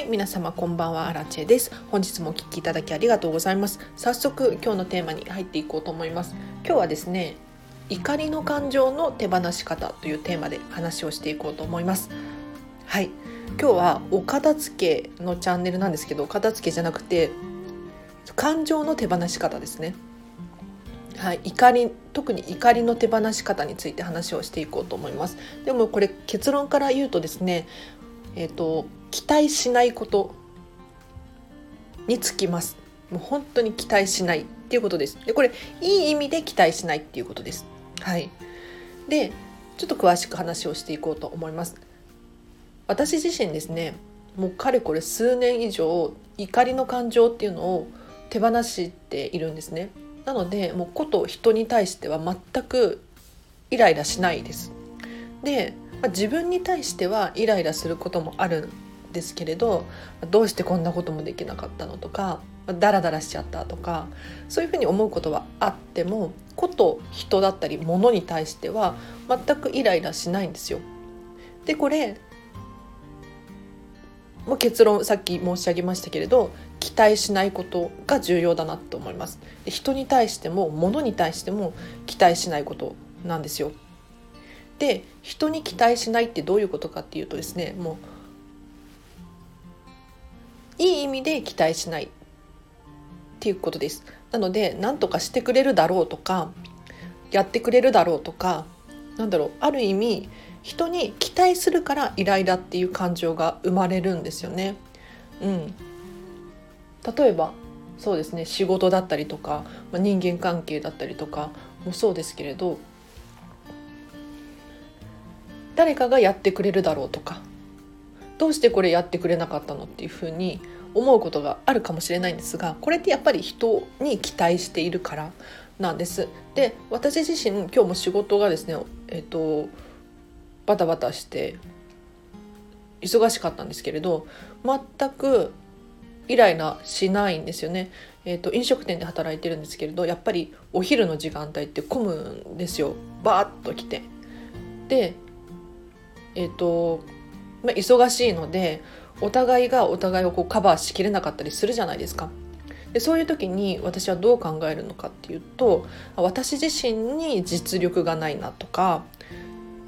はい皆様こんばんは。アラチェです。本日もお聞きいただきありがとうございます。早速今日のテーマに入っていこうと思います。今日はですね怒りの感情の手放し方というテーマで話をしていこうと思います。はい。今日はお片付けのチャンネルなんですけどお片付けじゃなくて感情の手放し方ですね。はい、怒り特に怒りの手放し方について話をしていこうと思います。でもこれ結論から言うとですねえっ、ー、と期待しないことにつきます。もう本当に期待しないっていうことです。でこれいい意味で期待しないっていうことです。はい。でちょっと詳しく話をしていこうと思います。私自身ですねもうかれこれ数年以上怒りの感情っていうのを手放しているんですね。なのでもうこと人に対しては全くイライラしないです。で、まあ、自分に対してはイライラすることもあるですけれどどうしてこんなこともできなかったのとかダラダラしちゃったとかそういうふうに思うことはあってもこと人だったり物に対しては全くイライラしないんですよ。でこれもう結論さっき申し上げましたけれど期待しないことが重要だなと思います。で人に対しても物に対しても期待しないことなんですよ。で人に期待しないってどういうことかっていうとですねもういい意味で期待しないっていうことです。なので何とかしてくれるだろうとかやってくれるだろうとかなんだろうある意味人に期待するからイライラっていう感情が生まれるんですよね。うん、例えばそうですね仕事だったりとか、まあ、人間関係だったりとかもそうですけれど誰かがやってくれるだろうとかどうしてこれやってくれなかったのっていうふうに思うことがあるかもしれないんですがこれってやっぱり人に期待しているからなんです。で私自身今日も仕事がですねえっ、とバタバタして忙しかったんですけれど全くイライラしないんですよね。えーと、飲食店で働いてるんですけれどやっぱりお昼の時間帯って混むんですよバーッと来て。でえっ、ー、とまあ、忙しいのでお互いがお互いをこうカバーしきれなかったりするじゃないですか。でそういう時に私はどう考えるのかっていうと私自身に実力がないなとか、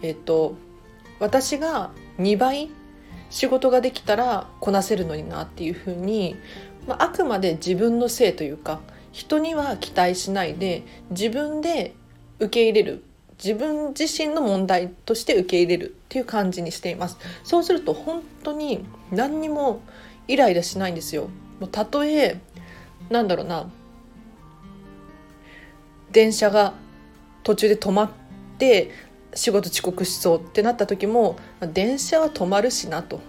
えっと、私が2倍仕事ができたらこなせるのになっていうふうに、まあ、あくまで自分のせいというか人には期待しないで自分で受け入れる自分自身の問題として受け入れるっていう感じにしています。そうすると本当に何にもイライラしないんですよ。もうたとえなんだろうな。電車が途中で止まって仕事遅刻しそうってなった時も電車は止まるしなと。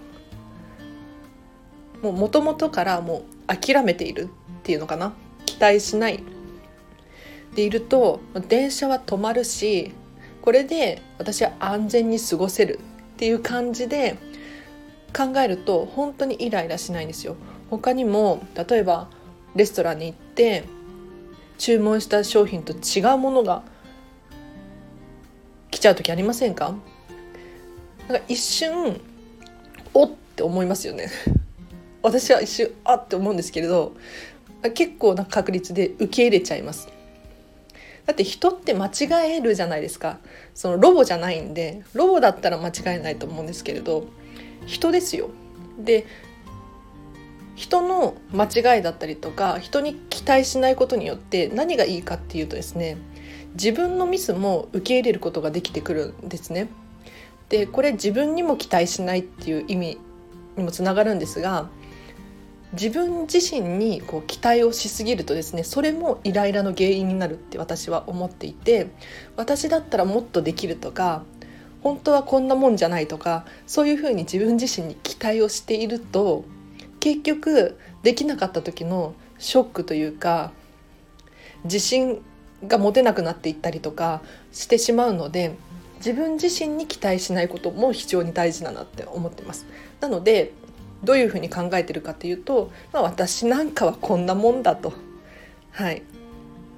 もともとからもう諦めているっていうのかな。期待しないでいると電車は止まるしこれで私は安全に過ごせるっていう感じで考えると本当にイライラしないんですよ。他にも例えばレストランに行って注文した商品と違うものが来ちゃう時ありませんか？なんか一瞬おって思いますよね。私は一瞬あって思うんですけれど結構な確率で受け入れちゃいます。だって人って間違えるじゃないですかそのロボじゃないんでロボだったら間違えないと思うんですけれど人ですよで人の間違いだったりとか人に期待しないことによって何がいいかっていうとですね自分のミスも受け入れることができてくるんですね。でこれ自分にも期待しないっていう意味にもつながるんですが自分自身にこう期待をしすぎるとですねそれもイライラの原因になるって私は思っていて私だったらもっとできるとか本当はこんなもんじゃないとかそういうふうに自分自身に期待をしていると結局できなかった時のショックというか自信が持てなくなっていったりとかしてしまうので自分自身に期待しないことも非常に大事だなって思ってます。なのでどういうふうに考えてるかっていうと、まあ、私なんかはこんなもんだと。はい、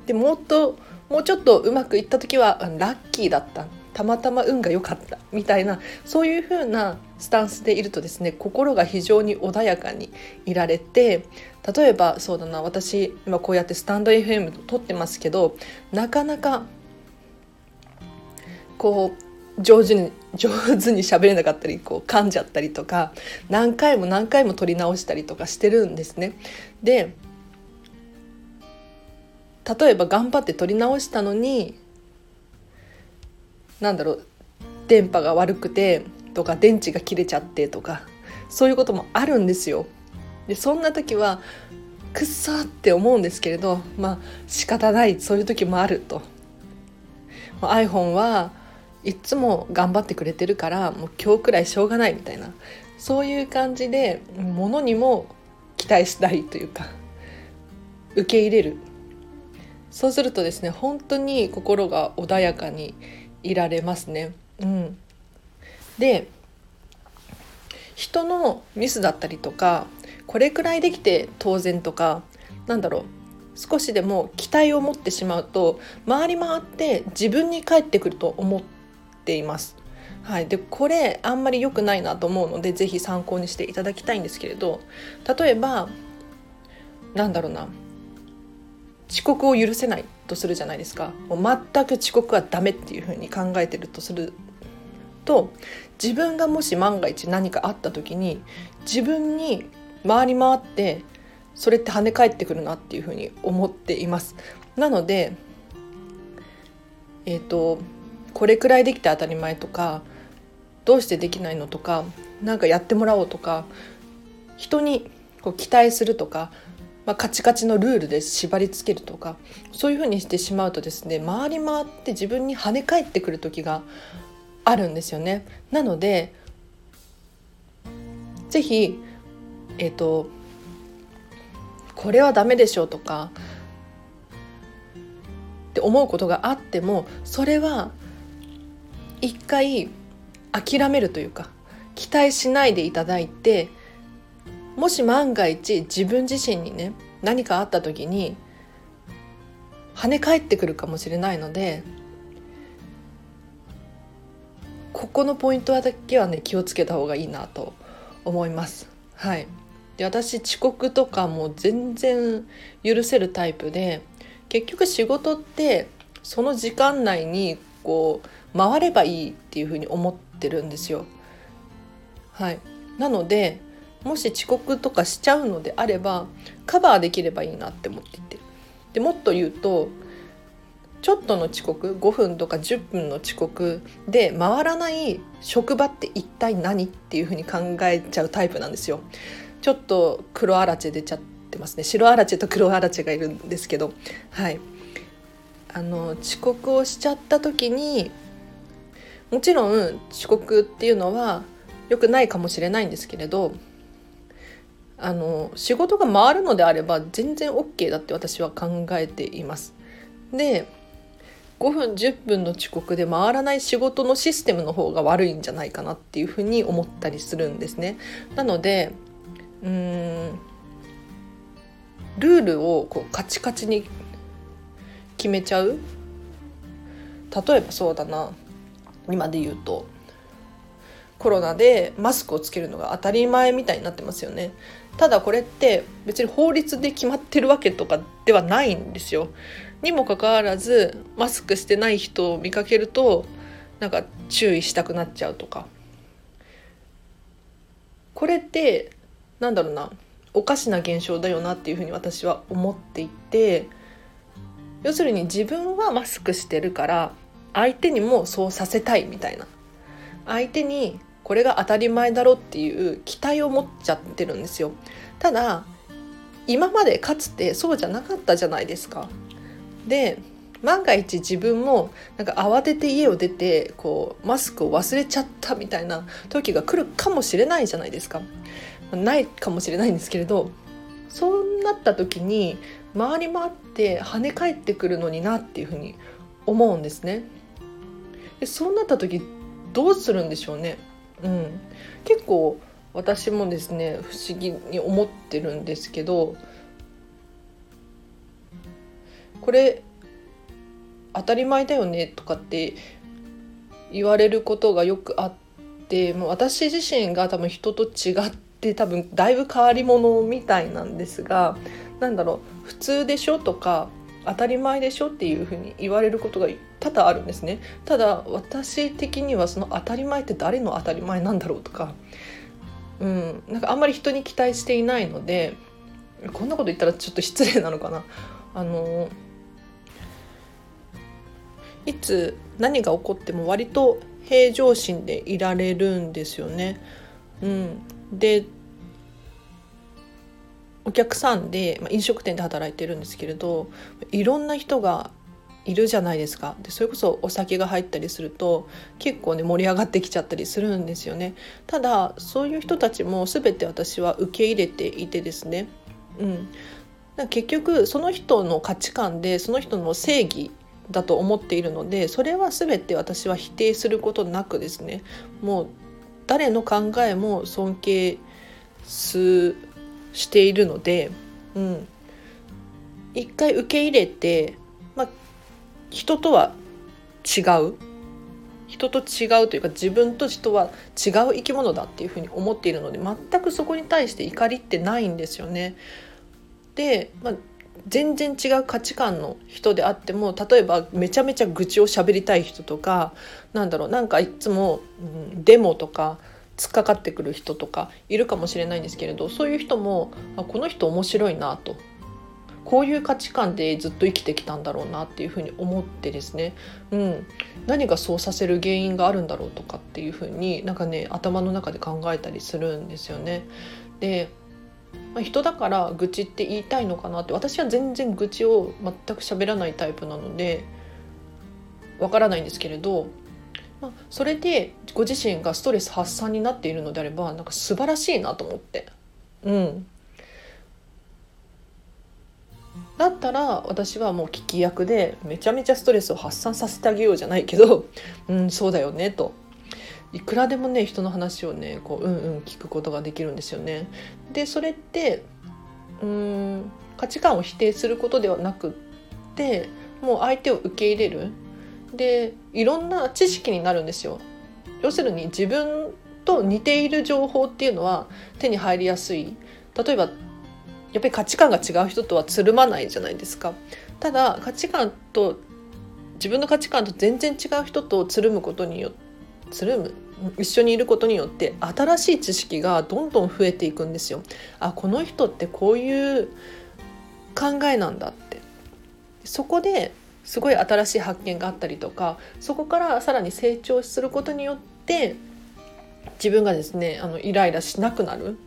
でもっともうちょっとうまくいった時はラッキーだった。たまたま運が良かった。みたいなそういう風なスタンスでいるとですね心が非常に穏やかにいられて例えばそうだな私今こうやってスタンド FM 撮ってますけどなかなかこう上手に上手に喋れなかったりこう噛んじゃったりとか何回も何回も撮り直したりとかしてるんですね。で例えば頑張って撮り直したのになんだろう電波が悪くてとか電池が切れちゃってとかそういうこともあるんですよ。でそんな時はくっそって思うんですけれどまあ仕方ないそういう時もあると。iPhone はいつも頑張ってくれてるからもう今日くらいしょうがないみたいな。そういう感じでものにも期待したいというか受け入れる。そうするとですね本当に心が穏やかにいられますね。うん、で人のミスだったりとかこれくらいできて当然とかなんだろう少しでも期待を持ってしまうと回り回って自分に返ってくると思っています。はい、でこれあんまり良くないなと思うので是非参考にしていただきたいんですけれど例えばなんだろうな。遅刻を許せないとするじゃないですか。もう全く遅刻はダメっていうふうに考えてるとすると自分がもし万が一何かあった時に自分に回り回ってそれって跳ね返ってくるなっていうふうに思っています。なのでえっ、ー、とこれくらいできて当たり前とかどうしてできないのとか何かやってもらおうとか人にこう期待するとかまあ、カチカチのルールで縛りつけるとかそういうふうにしてしまうとですね回り回って自分に跳ね返ってくる時があるんですよね。なので是非えっ、ー、とこれはダメでしょうとかって思うことがあってもそれは一回諦めるというか期待しないでいただいてもし万が一自分自身にね何かあった時に跳ね返ってくるかもしれないのでここのポイントだけはね気をつけた方がいいなと思います。はい、で私遅刻とかも全然許せるタイプで結局仕事ってその時間内にこう回ればいいっていうふうに思ってるんですよ。はい、なのでもし遅刻とかしちゃうのであればカバーできればいいなって思っていて。でもっと言うとちょっとの遅刻5分とか10分の遅刻で回らない職場って一体何っていうふうに考えちゃうタイプなんですよ。ちょっと黒あらち出ちゃってますね。白あらちと黒あらちがいるんですけど。はい。あの遅刻をしちゃった時にもちろん遅刻っていうのは良くないかもしれないんですけれどあの仕事が回るのであれば全然 OK だって私は考えています。で5分10分の遅刻で回らない仕事のシステムの方が悪いんじゃないかなっていうふうに思ったりするんですね。なのでうんルールをこうカチカチに決めちゃう例えばそうだな今で言うと。コロナでマスクをつけるのが当たり前みたいになってますよね。ただこれって別に法律で決まってるわけとかではないんですよ。にもかかわらずマスクしてない人を見かけるとなんか注意したくなっちゃうとか。これってなんだろうなおかしな現象だよなっていうふうに私は思っていて要するに自分はマスクしてるから相手にもそうさせたいみたいな。相手にこれが当たり前だろっていう期待を持っちゃってるんですよ。ただ今までかつてそうじゃなかったじゃないですか。で万が一自分もなんか慌てて家を出てこうマスクを忘れちゃったみたいな時が来るかもしれないじゃないですか。ないかもしれないんですけれどそうなった時に回り回って跳ね返ってくるのになっていうふうに思うんですね。そうなった時どうするんでしょうね。うん、結構私もですね不思議に思ってるんですけどこれ当たり前だよねとかって言われることがよくあってもう私自身が多分人と違って多分だいぶ変わり者みたいなんですが何だろう普通でしょとか当たり前でしょっていうふうに言われることが多々あるんですねただ私的にはその当たり前って誰の当たり前なんだろうとかうん、なんかあんまり人に期待していないのでこんなこと言ったらちょっと失礼なのかな。あのいつ何が起こっても割と平常心でいられるんですよね。うん、でお客さんで、まあ、飲食店で働いてるんですけれどいろんな人がいるじゃないですか。でそれこそお酒が入ったりすると結構ね盛り上がってきちゃったりするんですよね。ただそういう人たちも全て私は受け入れていてですね。うん。結局その人の価値観でその人の正義だと思っているのでそれは全て私は否定することなくですね。もう誰の考えも尊敬すしているので、うん、一回受け入れてま人とは違う人と違うというか自分と人は違う生き物だっていうふうに思っているので全くそこに対して怒りってないんですよね。で、まあ、全然違う価値観の人であっても例えばめちゃめちゃ愚痴を喋りたい人とかなんだろうなんかいつも、うん、デモとか突っかかってくる人とかいるかもしれないんですけれどそういう人もあこの人面白いなと。こういう価値観でずっと生きてきたんだろうなっていうふうに思ってですね、うん、何がそうさせる原因があるんだろうとかっていうふうになんかね頭の中で考えたりするんですよね。でま、人だから愚痴って言いたいのかなって私は全然愚痴を全く喋らないタイプなのでわからないんですけれど、まあ、それでご自身がストレス発散になっているのであればなんか素晴らしいなと思って。うんだったら私はもう聞き役でめちゃめちゃストレスを発散させてあげようじゃないけど うんそうだよねといくらでもね人の話をねこううんうん聞くことができるんですよね。でそれってうん価値観を否定することではなくってもう相手を受け入れるでいろんな知識になるんですよ。要するに自分と似ている情報っていうのは手に入りやすい例えばやっぱり価値観が違う人とはつるまないじゃないですか。ただ価値観と自分の価値観と全然違う人とつるむことによつるむ一緒にいることによって新しい知識がどんどん増えていくんですよ。あこの人ってこういう考えなんだってそこですごい新しい発見があったりとかそこからさらに成長することによって自分がですねあのイライラしなくなる。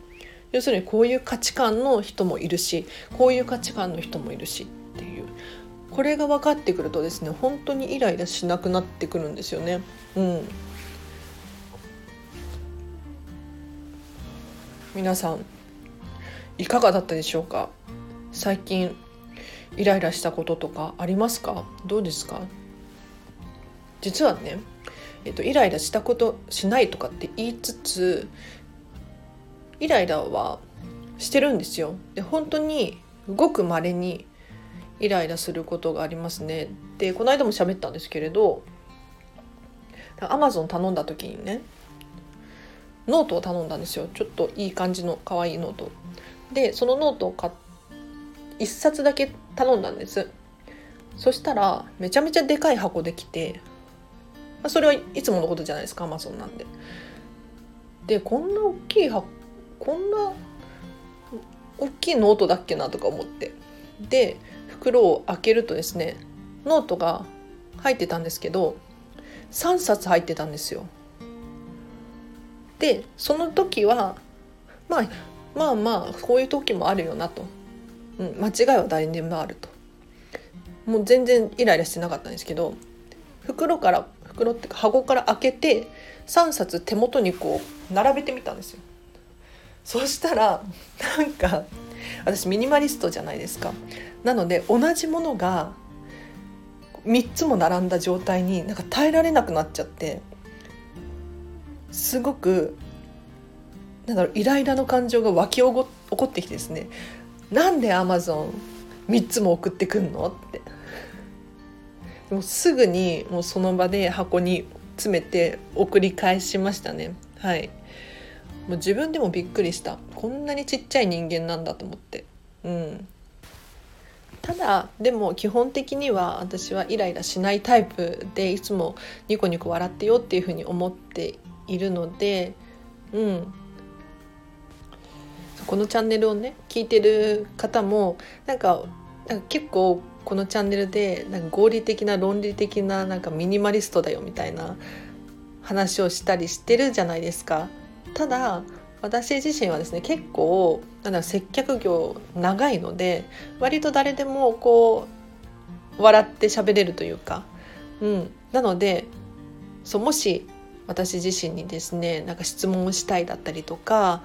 要するにこういう価値観の人もいるしこういう価値観の人もいるしっていう。これが分かってくるとですね本当にイライラしなくなってくるんですよね。うん、皆さんいかがだったでしょうか？最近イライラしたこととかありますか？どうですか？実はね、えっと、イライラしたことしないとかって言いつつイライラはしてるんですよ。で本当にごく稀にイライラすることがありますね。でこの間も喋ったんですけれどアマゾン頼んだ時にねノートを頼んだんですよちょっといい感じの可愛いノートでそのノートを買1冊だけ頼んだんです。そしたらめちゃめちゃでかい箱できてそれはいつものことじゃないですかアマゾンなんで。でこんな大きい箱こんな大きいノートだっけなとか思って。で袋を開けるとですねノートが入ってたんですけど3冊入ってたんですよ。でその時は、まあ、まあまあこういう時もあるよなと、うん、間違いは誰にもあると。もう全然イライラしてなかったんですけど袋から袋ってか箱から開けて3冊手元にこう並べてみたんですよ。そしたらなんか私ミニマリストじゃないですか。なので同じものが3つも並んだ状態になんか耐えられなくなっちゃってすごくなんだろうイライラの感情が湧き起こってきてですね。なんでアマゾン3つも送ってくんの？って。もうすぐにもうその場で箱に詰めて送り返しましたね。はい。もう自分でもびっくりした。こんなにちっちゃい人間なんだと思って。うん。ただでも基本的には私はイライラしないタイプでいつもニコニコ笑ってよっていうふうに思っているのでうん。このチャンネルをね聞いてる方もなんか結構このチャンネルでなんか合理的な論理的ななんかミニマリストだよみたいな話をしたりしてるじゃないですか。ただ私自身はですね結構なんだ接客業長いので割と誰でもこう笑って喋れるというか、うん、なのでそうもし私自身にですねなんか質問をしたいだったりとか、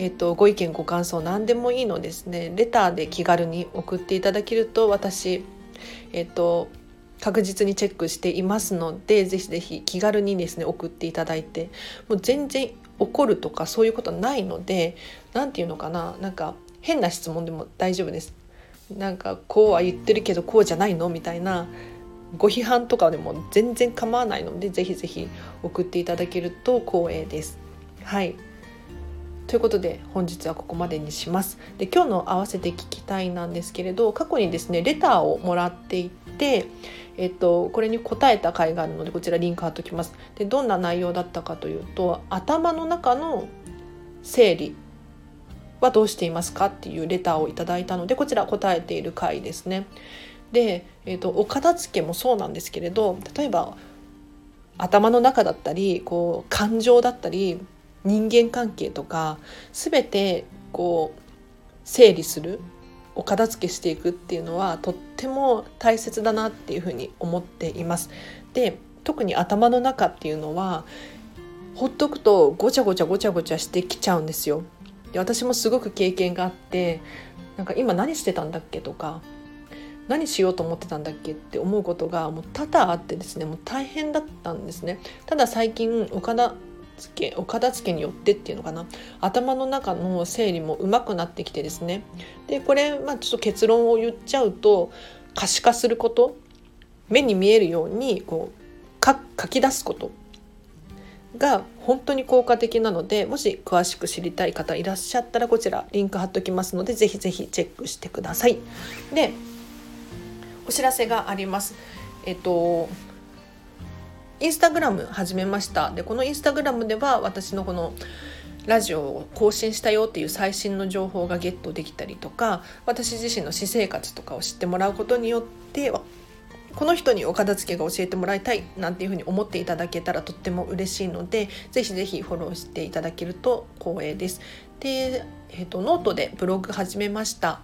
えーと、ご意見ご感想何でもいいのですねレターで気軽に送っていただけると私、えーと確実にチェックしていますのでぜひぜひ気軽にですね送っていただいてもう全然怒るとかそういうことないので何て言うのかななんか変な質問でも大丈夫です。なんかこうは言ってるけどこうじゃないの？みたいなご批判とかでも全然構わないのでぜひぜひ送っていただけると光栄です。はいということで本日はここまでにします。で今日の合わせて聞きたいなんですけれど過去にですねレターをもらっていてえっと、これに答えた回があるのでこちらリンク貼っておきます。でどんな内容だったかというと頭の中の整理はどうしていますかっていうレターをいただいたのでこちら答えている回ですね。で、えーと、お片付けもそうなんですけれど例えば頭の中だったりこう感情だったり人間関係とか全てこう整理するお片付けしていくっていうのはとっても大切だなっていうふうに思っています。で特に頭の中っていうのはほっとくとごちゃごちゃごちゃごちゃしてきちゃうんですよ。で私もすごく経験があってなんか今何してたんだっけとか何しようと思ってたんだっけって思うことがもう多々あってですねもう大変だったんですねただ最近岡田付けお片付けによってっていうのかな頭の中の整理もうまくなってきてですねでこれ、まあ、ちょっと結論を言っちゃうと可視化すること目に見えるようにこう書き出すことが本当に効果的なのでもし詳しく知りたい方いらっしゃったらこちらリンク貼っておきますのでぜひぜひチェックしてください。でお知らせがあります。えっとインスタグラム始めました。でこのインスタグラムでは私のこのラジオを更新したよっていう最新の情報がゲットできたりとか私自身の私生活とかを知ってもらうことによってこの人にお片付けが教えてもらいたいなんていうふうに思っていただけたらとっても嬉しいのでぜひぜひフォローしていただけると光栄です。で、えーと、ノートでブログ始めました。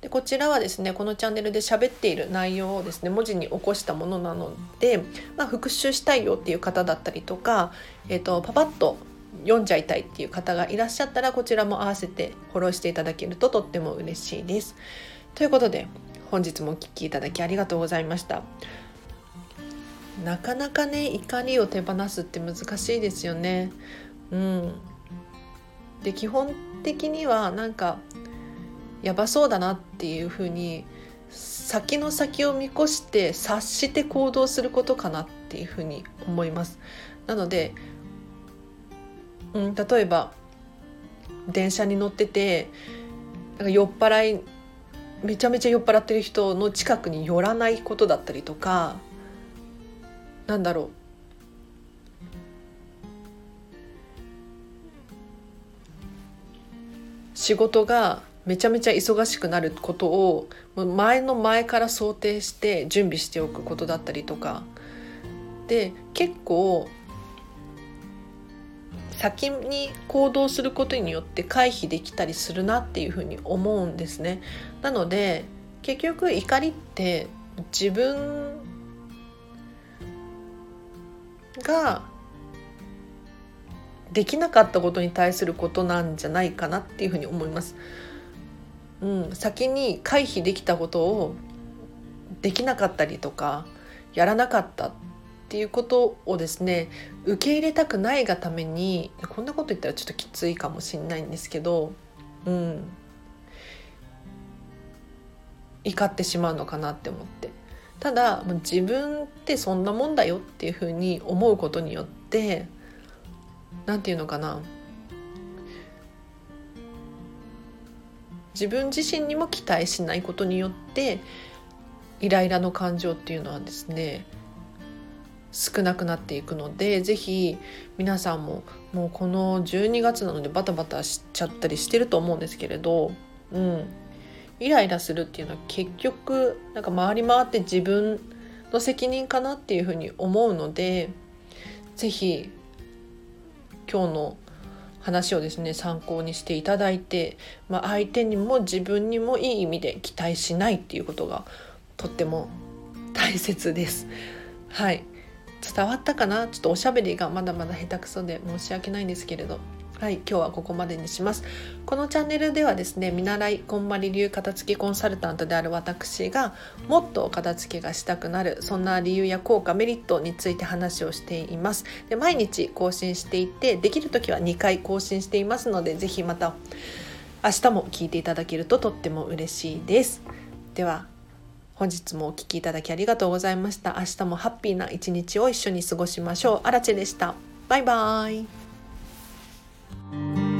でこちらはですねこのチャンネルで喋っている内容をですね文字に起こしたものなので、まあ、復習したいよっていう方だったりとか、えーと、パパッと読んじゃいたいっていう方がいらっしゃったらこちらも合わせてフォローしていただけるととっても嬉しいです。ということで本日もお聴きいただきありがとうございました。なかなかね怒りを手放すって難しいですよね。うん、で基本的にはなんかやばそうだなっていうふうに先の先を見越して察して行動することかなっていうふうに思います。なので、うん、例えば電車に乗っててなんか酔っ払いめちゃめちゃ酔っ払ってる人の近くに寄らないことだったりとかなんだろう仕事がめちゃめちゃ忙しくなることを前の前から想定して準備しておくことだったりとかで結構先に行動することによって回避できたりするなっていうふうに思うんですね。なので結局怒りって自分ができなかったことに対することなんじゃないかなっていうふうに思います。うん、先に回避できたことをできなかったりとかやらなかったっていうことをですね受け入れたくないがためにこんなこと言ったらちょっときついかもしれないんですけど、うん、怒ってしまうのかなって思って。ただ自分ってそんなもんだよっていうふうに思うことによって何て言うのかな。自分自身にも期待しないことによってイライラの感情っていうのはですね少なくなっていくので是非皆さんももうこの12月なのでバタバタしちゃったりしてると思うんですけれど、うん、イライラするっていうのは結局なんか回り回って自分の責任かなっていうふうに思うので是非今日の話をですね参考にしていただいて、まあ、相手にも自分にもいい意味で期待しないっていうことがとっても大切です。はい。伝わったかな？ちょっとおしゃべりがまだまだ下手くそで申し訳ないんですけれど。はい今日はここまでにしますこのチャンネルではですね見習いこんまり流片付けコンサルタントである私がもっと片付けがしたくなるそんな理由や効果メリットについて話をしていますで毎日更新していてできる時は2回更新していますので是非また明日も聞いていただけるととっても嬉しいですでは本日もお聴きいただきありがとうございました。明日もハッピーな一日を一緒に過ごしましょう。あらでした。バイバーイ。Thank you.